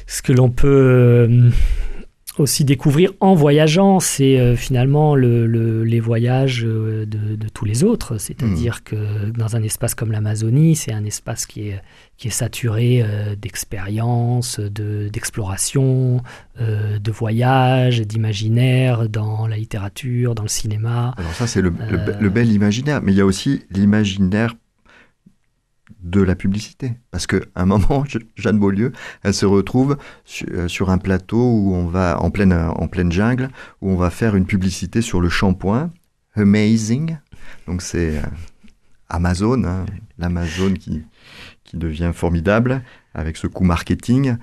ce que l'on peut aussi découvrir en voyageant, c'est euh, finalement le, les voyages euh, de, tous les autres. C'est-à-dire mmh. que dans un espace comme l'Amazonie, c'est un espace qui est, qui est saturé euh, d'expériences, d'exploration, de voyages, d'imaginaire dans la littérature, dans le cinéma. Alors ça, c'est le, le, bel imaginaire, mais il y a aussi l'imaginaire de la publicité. Parce qu'à un moment, Jeanne Beaulieu, elle se retrouve euh, sur un plateau où on va, en pleine, en pleine jungle, où on va faire une publicité sur le shampoing. Amazing. Donc c'est euh, Amazon, hein, l'Amazon qui, qui devient formidable avec ce coup marketing.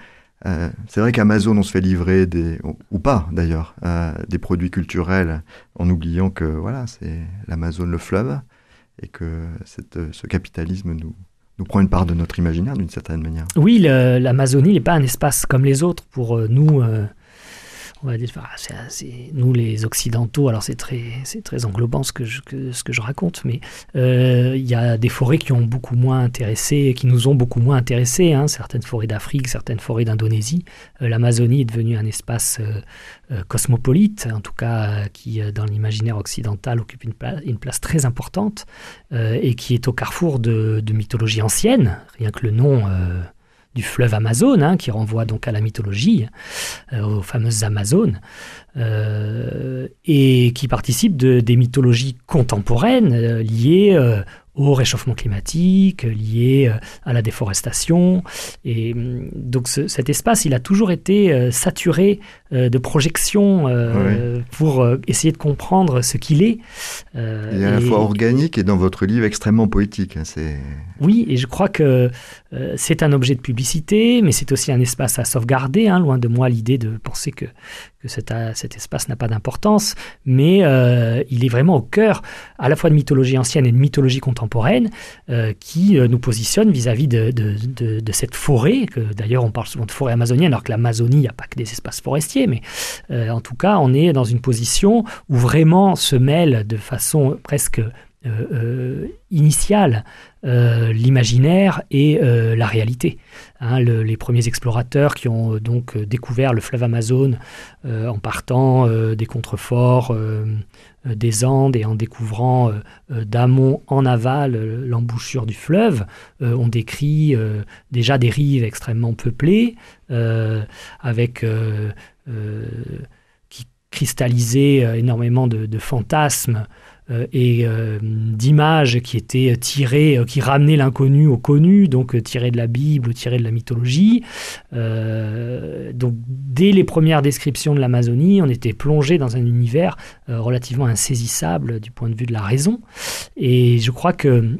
Euh, c'est vrai qu'Amazon, on se fait livrer des, ou pas d'ailleurs, des produits culturels en oubliant que voilà, c'est l'Amazon le fleuve et que cette, ce capitalisme nous, nous prend une part de notre imaginaire d'une certaine manière. Oui, l'Amazonie n'est pas un espace comme les autres pour euh, nous. Euh, on va dire, nous les occidentaux, alors c'est très, c'est très englobant ce que je, ce que je raconte, mais euh, il y a des forêts qui ont beaucoup moins intéressé, qui nous ont beaucoup moins intéressés, hein, certaines forêts d'Afrique, certaines forêts d'Indonésie. Euh, L'Amazonie est devenue un espace euh, cosmopolite, en tout cas qui dans l'imaginaire occidental occupe une, une place très importante et qui est au carrefour de, de mythologie ancienne, rien que le nom du fleuve Amazon, hein, qui renvoie donc à la mythologie, euh, aux fameuses Amazones, euh, et qui participe de, des mythologies contemporaines euh, liées au réchauffement climatique, lié euh, à la déforestation. Et mm, donc cet espace, il a toujours été euh, saturé euh, de projections pour essayer de comprendre ce qu'il est. il est à la fois organique et dans votre livre extrêmement poétique. Hein, oui, et je crois que c'est un objet de publicité, mais c'est aussi un espace à sauvegarder. Hein, loin de moi l'idée de penser que, que cet, cet espace n'a pas d'importance, mais il est vraiment au cœur à la fois de mythologie ancienne et de mythologie contemporaine euh, qui euh, nous positionne vis-à-vis de, cette forêt, que d'ailleurs on parle souvent de forêt amazonienne, alors que l'Amazonie, il n'y a pas que des espaces forestiers, mais euh, en tout cas, on est dans une position où vraiment se mêlent de façon presque initiale l'imaginaire et la réalité. Hein, les premiers explorateurs qui ont donc découvert le fleuve Amazon en partant des contreforts euh, des Andes et en découvrant euh, euh, d'amont en aval l'embouchure du fleuve, on décrit déjà des rives extrêmement peuplées, qui cristallisaient énormément de fantasmes euh, et euh, d'images qui étaient tirées, euh, qui ramenaient l'inconnu au connu, donc tirées de la Bible tirées de la mythologie. donc dès les premières descriptions de l'Amazonie, on était plongé dans un univers relativement insaisissable du point de vue de la raison. Et je crois que,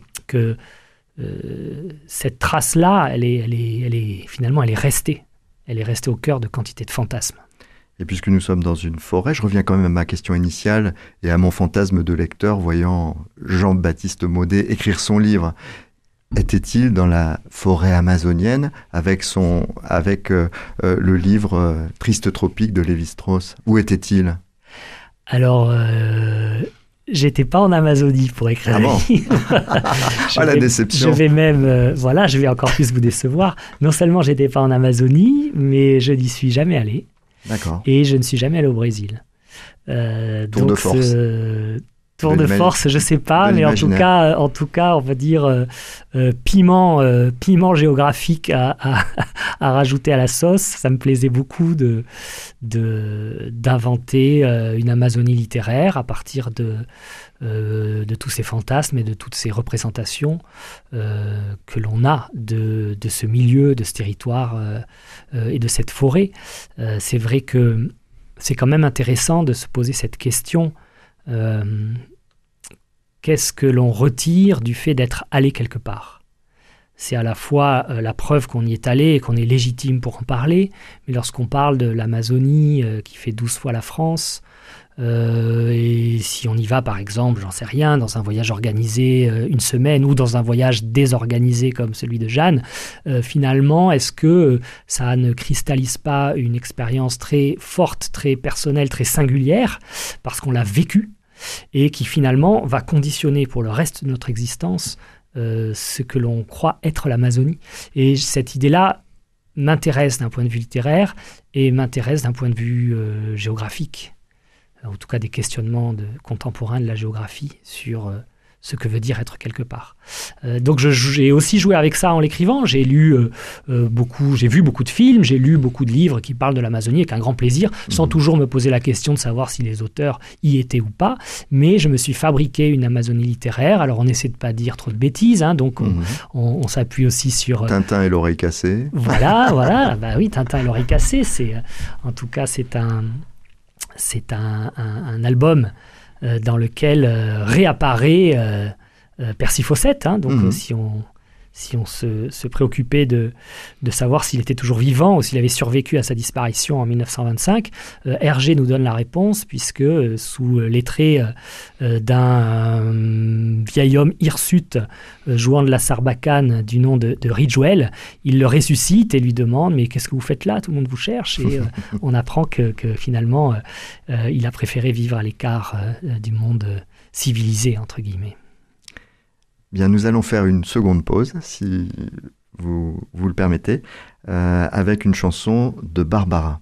cette trace-là, elle, est, elle est, finalement, elle est restée. Elle est restée au cœur de quantité de fantasmes. Et puisque nous sommes dans une forêt, je reviens quand même à ma question initiale et à mon fantasme de lecteur voyant Jean-Baptiste Maudet écrire son livre. Était-il dans la forêt amazonienne avec, son, avec euh, euh, le livre euh, Triste tropique de Lévi-Strauss Où était-il? Alors, j'étais pas en Amazonie pour écrire ah bon? ah, la déception. Je vais même, voilà, je vais encore plus vous décevoir. Non seulement j'étais pas en Amazonie, mais je n'y suis jamais allé. Et je ne suis jamais allé au Brésil. Euh, tour de force. Euh, tour de, force, je sais pas, mais en tout cas, en tout cas, on va dire euh, piment, piment géographique à, à, rajouter à la sauce. Ça me plaisait beaucoup de d'inventer une Amazonie littéraire à partir de de tous ces fantasmes et de toutes ces représentations que l'on a de, de, ce milieu, de ce territoire euh, et de cette forêt. Euh, c'est vrai que c'est quand même intéressant de se poser cette question. Euh, qu'est-ce que l'on retire du fait d'être allé quelque part? C'est à la fois la preuve qu'on y est allé et qu'on est légitime pour en parler, mais lorsqu'on parle de l'Amazonie qui fait 12 fois la France, euh, et si on y va, par exemple, j'en sais rien, dans un voyage organisé euh, une semaine ou dans un voyage désorganisé comme celui de Jeanne, euh, finalement, est-ce que ça ne cristallise pas une expérience très forte, très personnelle, très singulière, parce qu'on l'a vécu? Et qui finalement va conditionner pour le reste de notre existence ce que l'on croit être l'Amazonie. Et cette idée-là m'intéresse d'un point de vue littéraire et m'intéresse d'un point de vue géographique en tout cas des questionnements contemporains de la géographie sur euh, ce que veut dire être quelque part. Euh, donc j'ai aussi joué avec ça en l'écrivant. J'ai lu euh, beaucoup, j'ai vu beaucoup de films, j'ai lu beaucoup de livres qui parlent de l'Amazonie avec un grand plaisir, sans mhm. toujours me poser la question de savoir si les auteurs y étaient ou pas. Mais je me suis fabriqué une Amazonie littéraire. Alors on essaie de pas dire trop de bêtises, hein, donc mhm. on, s'appuie aussi sur Tintin et l'oreille cassée. Voilà, voilà. Bah oui, Tintin et l'oreille cassée. C'est en tout cas c'est un c'est un, album dans lequel réapparaît Percy Fawcett. donc si on si on se, préoccupait de, de savoir s'il était toujours vivant ou s'il avait survécu à sa disparition en 1925, euh, Hergé nous donne la réponse puisque euh, sous les traits euh, d'un vieil homme hirsute jouant de la sarbacane du nom de, de Ridgewell, il le ressuscite et lui demande mais qu'est-ce que vous faites là? Tout le monde vous cherche et on apprend que, que finalement il a préféré vivre à l'écart du monde civilisé entre guillemets. Bien, nous allons faire une seconde pause, si vous, vous le permettez, euh, avec une chanson de Barbara.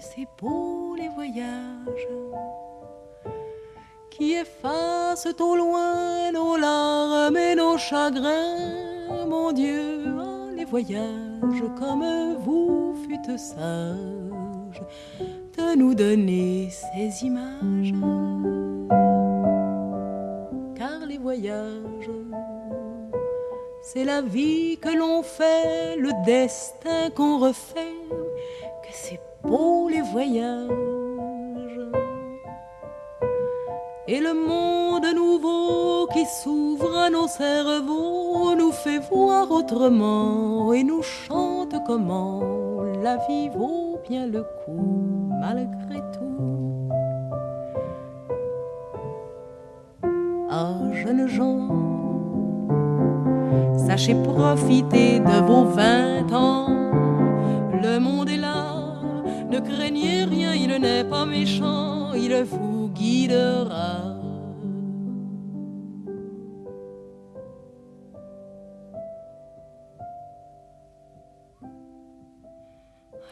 C'est beau les voyages qui effacent au loin nos larmes et nos chagrins. Mon Dieu, oh, les voyages comme vous fûtes sages de nous donner ces images. Car les voyages, c'est la vie que l'on fait, le destin qu'on refait, pour les voyages. Et le monde nouveau qui s'ouvre à nos cerveaux nous fait voir autrement et nous chante comment la vie vaut bien le coup malgré tout. Ah, jeunes gens, sachez profiter de vos vingt ans. Le monde est là ne craignez rien, il n'est pas méchant, il vous guidera.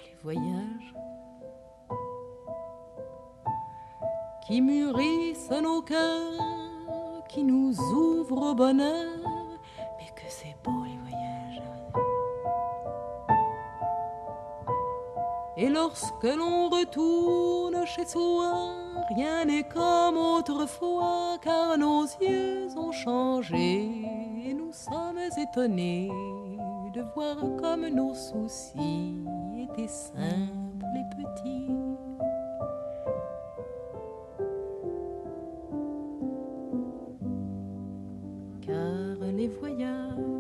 Les voyages qui mûrissent nos cœurs, qui nous ouvrent au bonheur Et lorsque l'on retourne chez soi, rien n'est comme autrefois, car nos yeux ont changé et nous sommes étonnés de voir comme nos soucis étaient simples et petits. Car les voyages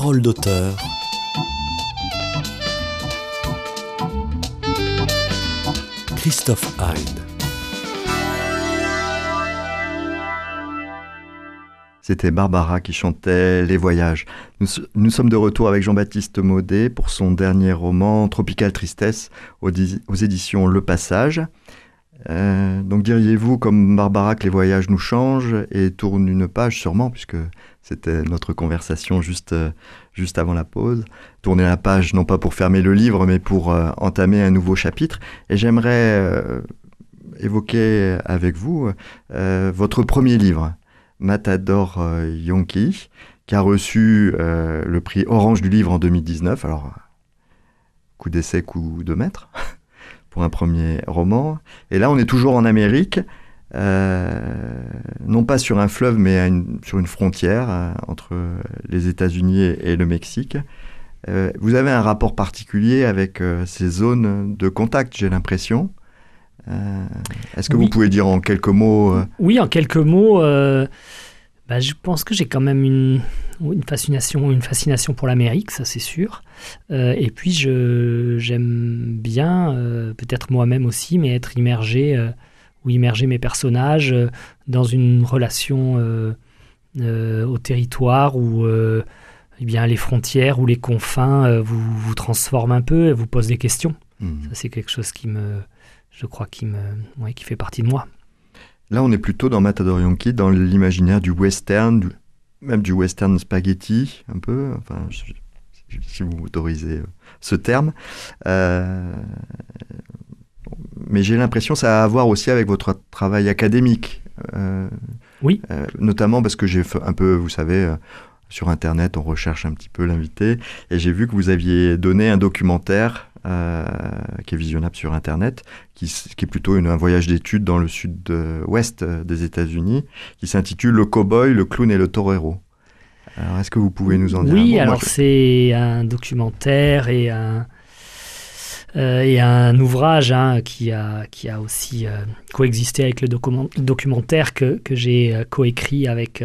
Parole d'auteur. Christophe Hyde. C'était Barbara qui chantait Les Voyages. Nous, sommes de retour avec Jean-Baptiste Maudet pour son dernier roman Tropical Tristesse aux, éditions Le Passage. Euh, donc diriez-vous comme Barbara que les voyages nous changent et tournent une page sûrement puisque c'était notre conversation juste, euh, juste avant la pause. Tourner la page, non pas pour fermer le livre, mais pour euh, entamer un nouveau chapitre. Et j'aimerais euh, évoquer avec vous votre premier livre, Matador Yonki, qui a reçu le prix Orange du livre en 2019. Alors, coup d'essai, coup de maître, pour un premier roman. Et là, on est toujours en Amérique. Euh, non pas sur un fleuve, mais sur une frontière euh, entre les États-Unis et, le Mexique. Euh, vous avez un rapport particulier avec ces zones de contact, j'ai l'impression. Est-ce que vous pouvez dire en quelques mots Oui, en quelques mots. Bah, je pense que j'ai quand même une, une, fascination, une fascination pour l'Amérique, ça c'est sûr. et puis j'aime bien, peut-être moi-même aussi, mais être immergé ou immerger mes personnages euh, dans une relation euh, euh, au territoire où eh bien, les frontières ou les confins vous, vous transforment un peu et vous posent des questions. Mmh. Ça, c'est quelque chose qui me, je crois, qui, me, qui fait partie de moi. Là, on est plutôt dans Matador Yankee, dans l'imaginaire du western, même du western spaghetti, un peu, enfin, si vous autorisez ce terme. Mais j'ai l'impression que ça a à voir aussi avec votre travail académique. oui. notamment parce que j'ai fait un peu, vous savez, sur Internet, on recherche un petit peu l'invité, et j'ai vu que vous aviez donné un documentaire euh, qui est visionnable sur Internet, qui, est plutôt un voyage d'études dans le sud-ouest des États-Unis, qui s'intitule Le cowboy, le clown et le torero. Alors, est-ce que vous pouvez nous en dire Oui, alors c'est un documentaire et un, euh, et un ouvrage hein, qui, a, qui a aussi euh, coexisté avec le documentaire que, que j'ai coécrit avec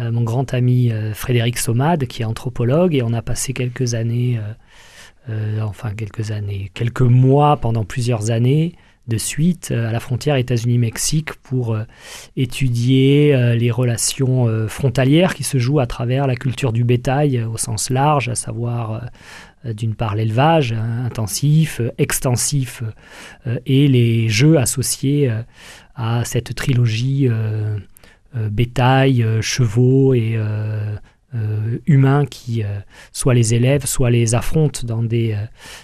euh, mon grand ami euh, Frédéric Somade, qui est anthropologue, et on a passé quelques années, euh, enfin quelques années, quelques mois pendant plusieurs années de suite à la frontière États-Unis-Mexique pour étudier les relations frontalières qui se jouent à travers la culture du bétail au sens large, à savoir d'une part l'élevage intensif, extensif, et les jeux associés à cette trilogie euh, bétail, euh, chevaux et euh, humains qui soit les élèves, soit les affrontent dans des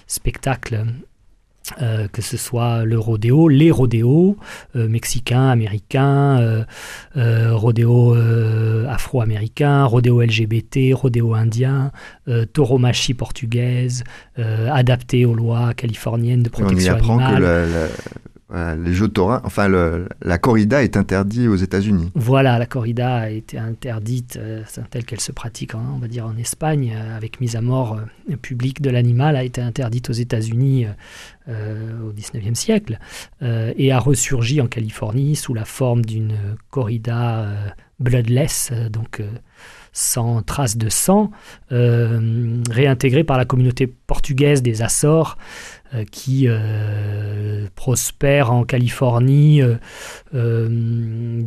spectacles que ce soit le rodéo, les rodéos mexicains, américains, rodéo afro-américain, rodéo LGBT, rodéo indien, tauromachi portugaise, adapté aux lois californiennes de protection on y apprend animale. Que les jeux enfin la corrida est interdite aux États-Unis. Voilà, la corrida a été interdite euh, telle qu'elle se pratique, hein, on va dire en Espagne, euh, avec mise à mort euh, publique de l'animal, a été interdite aux États-Unis au XIXe siècle et a ressurgi en Californie sous la forme d'une corrida bloodless, donc sans trace de sang, réintégrée par la communauté portugaise des Açores. Euh, qui euh, prospère en Californie euh,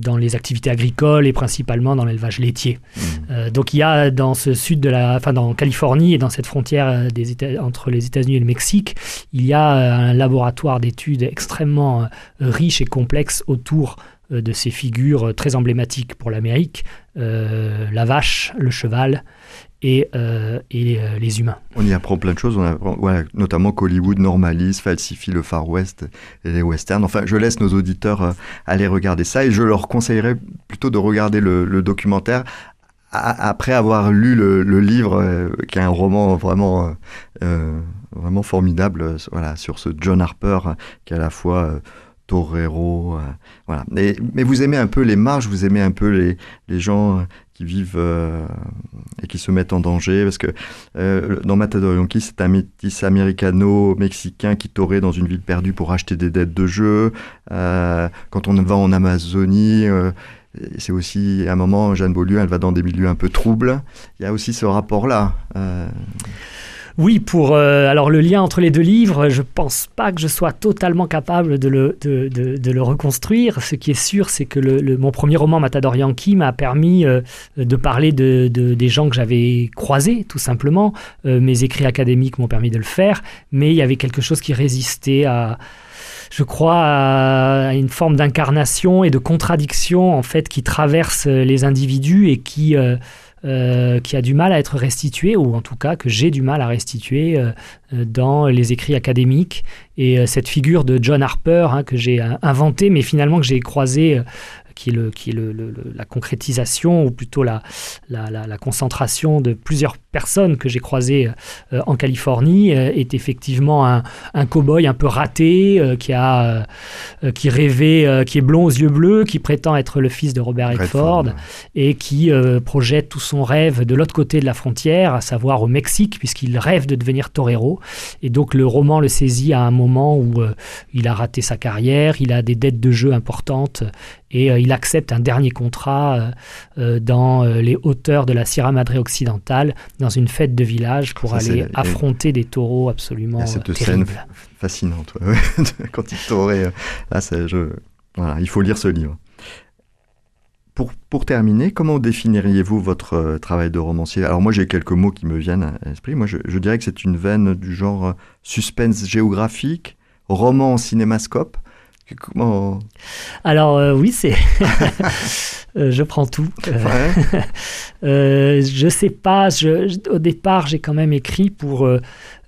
dans les activités agricoles et principalement dans l'élevage laitier. Mmh. donc il y a dans ce sud de la, enfin dans Californie et dans cette frontière des États, entre les États-Unis et le Mexique, il y a un laboratoire d'études extrêmement riche et complexe autour de ces figures très emblématiques pour l'Amérique, la vache, le cheval et, euh, et euh, les humains. On y apprend plein de choses, on apprend, notamment qu'Hollywood normalise, falsifie le Far West et les westerns. Enfin, je laisse nos auditeurs euh, aller regarder ça et je leur conseillerais plutôt de regarder le, documentaire après avoir lu le, livre, qui est un roman vraiment, vraiment formidable voilà, sur ce John Harper, qui est à la fois torero. voilà. Mais, mais, vous aimez un peu les marges, vous aimez un peu les, les gens qui vivent euh, et qui se mettent en danger. Parce que euh, dans Matador Yankee, c'est un métis américano-mexicain qui t'aurait dans une ville perdue pour acheter des dettes de jeu. Euh, quand on va en Amazonie, c'est aussi à un moment, Jeanne Beaulieu, elle va dans des milieux un peu troubles. Il y a aussi ce rapport-là. Oui, pour euh, alors le lien entre les deux livres, je pense pas que je sois totalement capable de le, reconstruire. Ce qui est sûr, c'est que le, mon premier roman Matador Yankee m'a permis euh, de parler de, des gens que j'avais croisés, tout simplement. Euh, mes écrits académiques m'ont permis de le faire, mais il y avait quelque chose qui résistait à je crois à une forme d'incarnation et de contradiction en fait qui traverse les individus et qui qui a du mal à être restitué, ou en tout cas que j'ai du mal à restituer euh, euh, dans les écrits académiques. Et cette figure de John Harper hein, que j'ai inventé, mais finalement que j'ai croisé qui est, la concrétisation, ou plutôt la, concentration de plusieurs personnes que j'ai croisées euh, en Californie, euh, est effectivement un, un cow-boy un peu raté, euh, qui, a, qui rêvait, qui est blond aux yeux bleus, qui prétend être le fils de Robert Redford, et qui projette tout son rêve de l'autre côté de la frontière, à savoir au Mexique, puisqu'il rêve de devenir torero. Et donc le roman le saisit à un moment où il a raté sa carrière, il a des dettes de jeu importantes, et il accepte un dernier contrat euh, euh, dans euh, les hauteurs de la Sierra Madre occidentale, dans une fête de village pour aller affronter des taureaux absolument cette scène fascinante quand il taurait. Là, je, voilà, il faut lire ce livre. Pour, pour, terminer, comment définiriez-vous votre travail de romancier? Alors moi j'ai quelques mots qui me viennent à l'esprit. Moi je, je dirais que c'est une veine du genre suspense géographique, roman en cinémascope, Comment Alors euh, oui, c'est. Euh, je prends tout. Ouais. Euh, je sais pas. je- au départ, j'ai quand même écrit pour euh,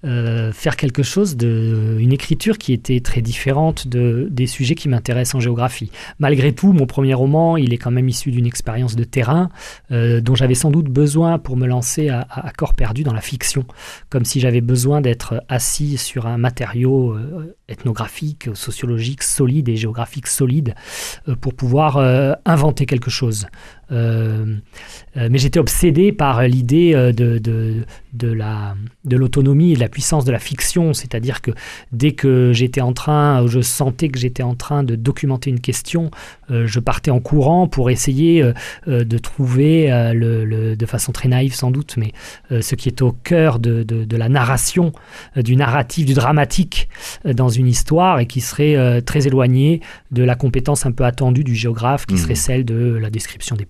euh, faire quelque chose de une écriture qui était très différente de des sujets qui m'intéressent en géographie. Malgré tout, mon premier roman, il est quand même issu d'une expérience de terrain dont j'avais sans doute besoin pour me lancer à, corps perdu dans la fiction, comme si j'avais besoin d'être assis sur un matériau ethnographique, sociologique solide et géographique solide pour pouvoir inventer quelque chose. Euh, mais j'étais obsédé par l'idée euh, de, de, de la de l'autonomie et de la puissance de la fiction, c'est-à-dire que dès que j'étais en train, je sentais que j'étais en train de documenter une question, euh, je partais en courant pour essayer euh, euh, de trouver euh, le, le- de façon très naïve sans doute, mais euh, ce qui est au cœur de, de- de la narration, euh, du narratif, du dramatique euh, dans une histoire et qui serait euh, très éloigné de la compétence un peu attendue du géographe, qui Mhm. serait celle de la description des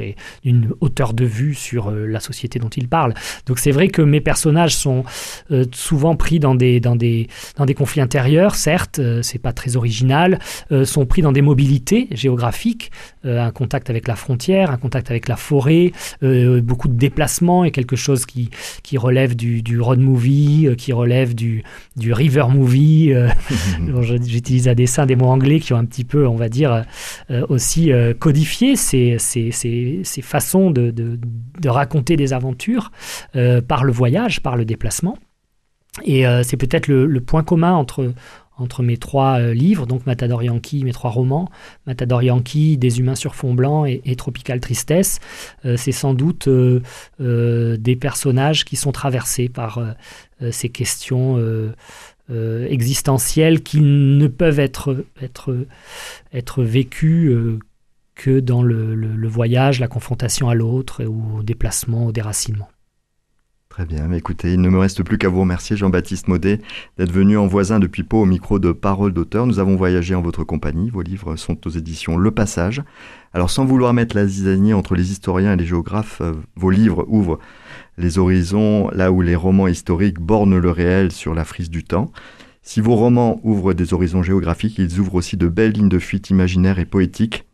et d'une hauteur de vue sur euh, la société dont il parle. Donc c'est vrai que mes personnages sont euh, souvent pris dans des, dans des, dans des conflits intérieurs, certes, euh, c'est pas très original, sont pris dans des mobilités géographiques, un contact avec la frontière, un contact avec la forêt, euh, beaucoup de déplacements et quelque chose qui, qui relève du, du road movie, euh, qui relève du, du river movie. euh, Bon, J'utilise à dessein des mots anglais qui ont un petit peu, on va dire, euh, aussi euh, codifié ces, ces, ces- ces façons de, de- de raconter des aventures euh, par le voyage, par le déplacement. Et euh, c'est peut-être le, le point commun entre, entre mes trois euh, livres, donc Matador Yankee, mes trois romans, Matador Yankee, Des humains sur fond blanc et, Tropical Tristesse. Euh, c'est sans doute euh, des personnages qui sont traversés par ces questions existentielles qui ne peuvent être, vécues que dans le, le- le voyage, la confrontation à l'autre, ou au déplacement, au déracinement. Très bien, écoutez, il ne me reste plus qu'à vous remercier, Jean-Baptiste Maudet, d'être venu en voisin depuis Pau au micro de Parole d'auteur. Nous avons voyagé en votre compagnie. Vos livres sont aux éditions Le Passage. Alors, sans vouloir mettre la zizanie entre les historiens et les géographes, euh, vos livres ouvrent les horizons là où les romans historiques bornent le réel sur la frise du temps. Si vos romans ouvrent des horizons géographiques, ils ouvrent aussi de belles lignes de fuite imaginaires et poétiques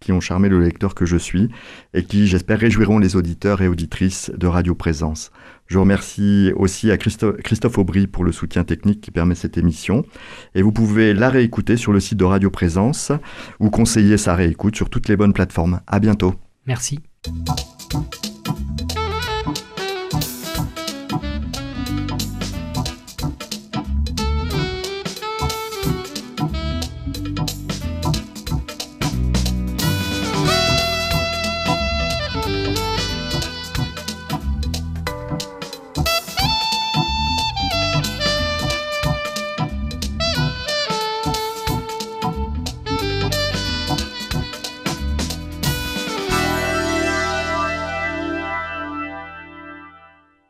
qui ont charmé le lecteur que je suis et qui, j'espère, réjouiront les auditeurs et auditrices de Radio Présence. Je remercie aussi à Christo- Christophe Aubry pour le soutien technique qui permet cette émission. Et vous pouvez la réécouter sur le site de Radio Présence ou conseiller sa réécoute sur toutes les bonnes plateformes. À bientôt. Merci.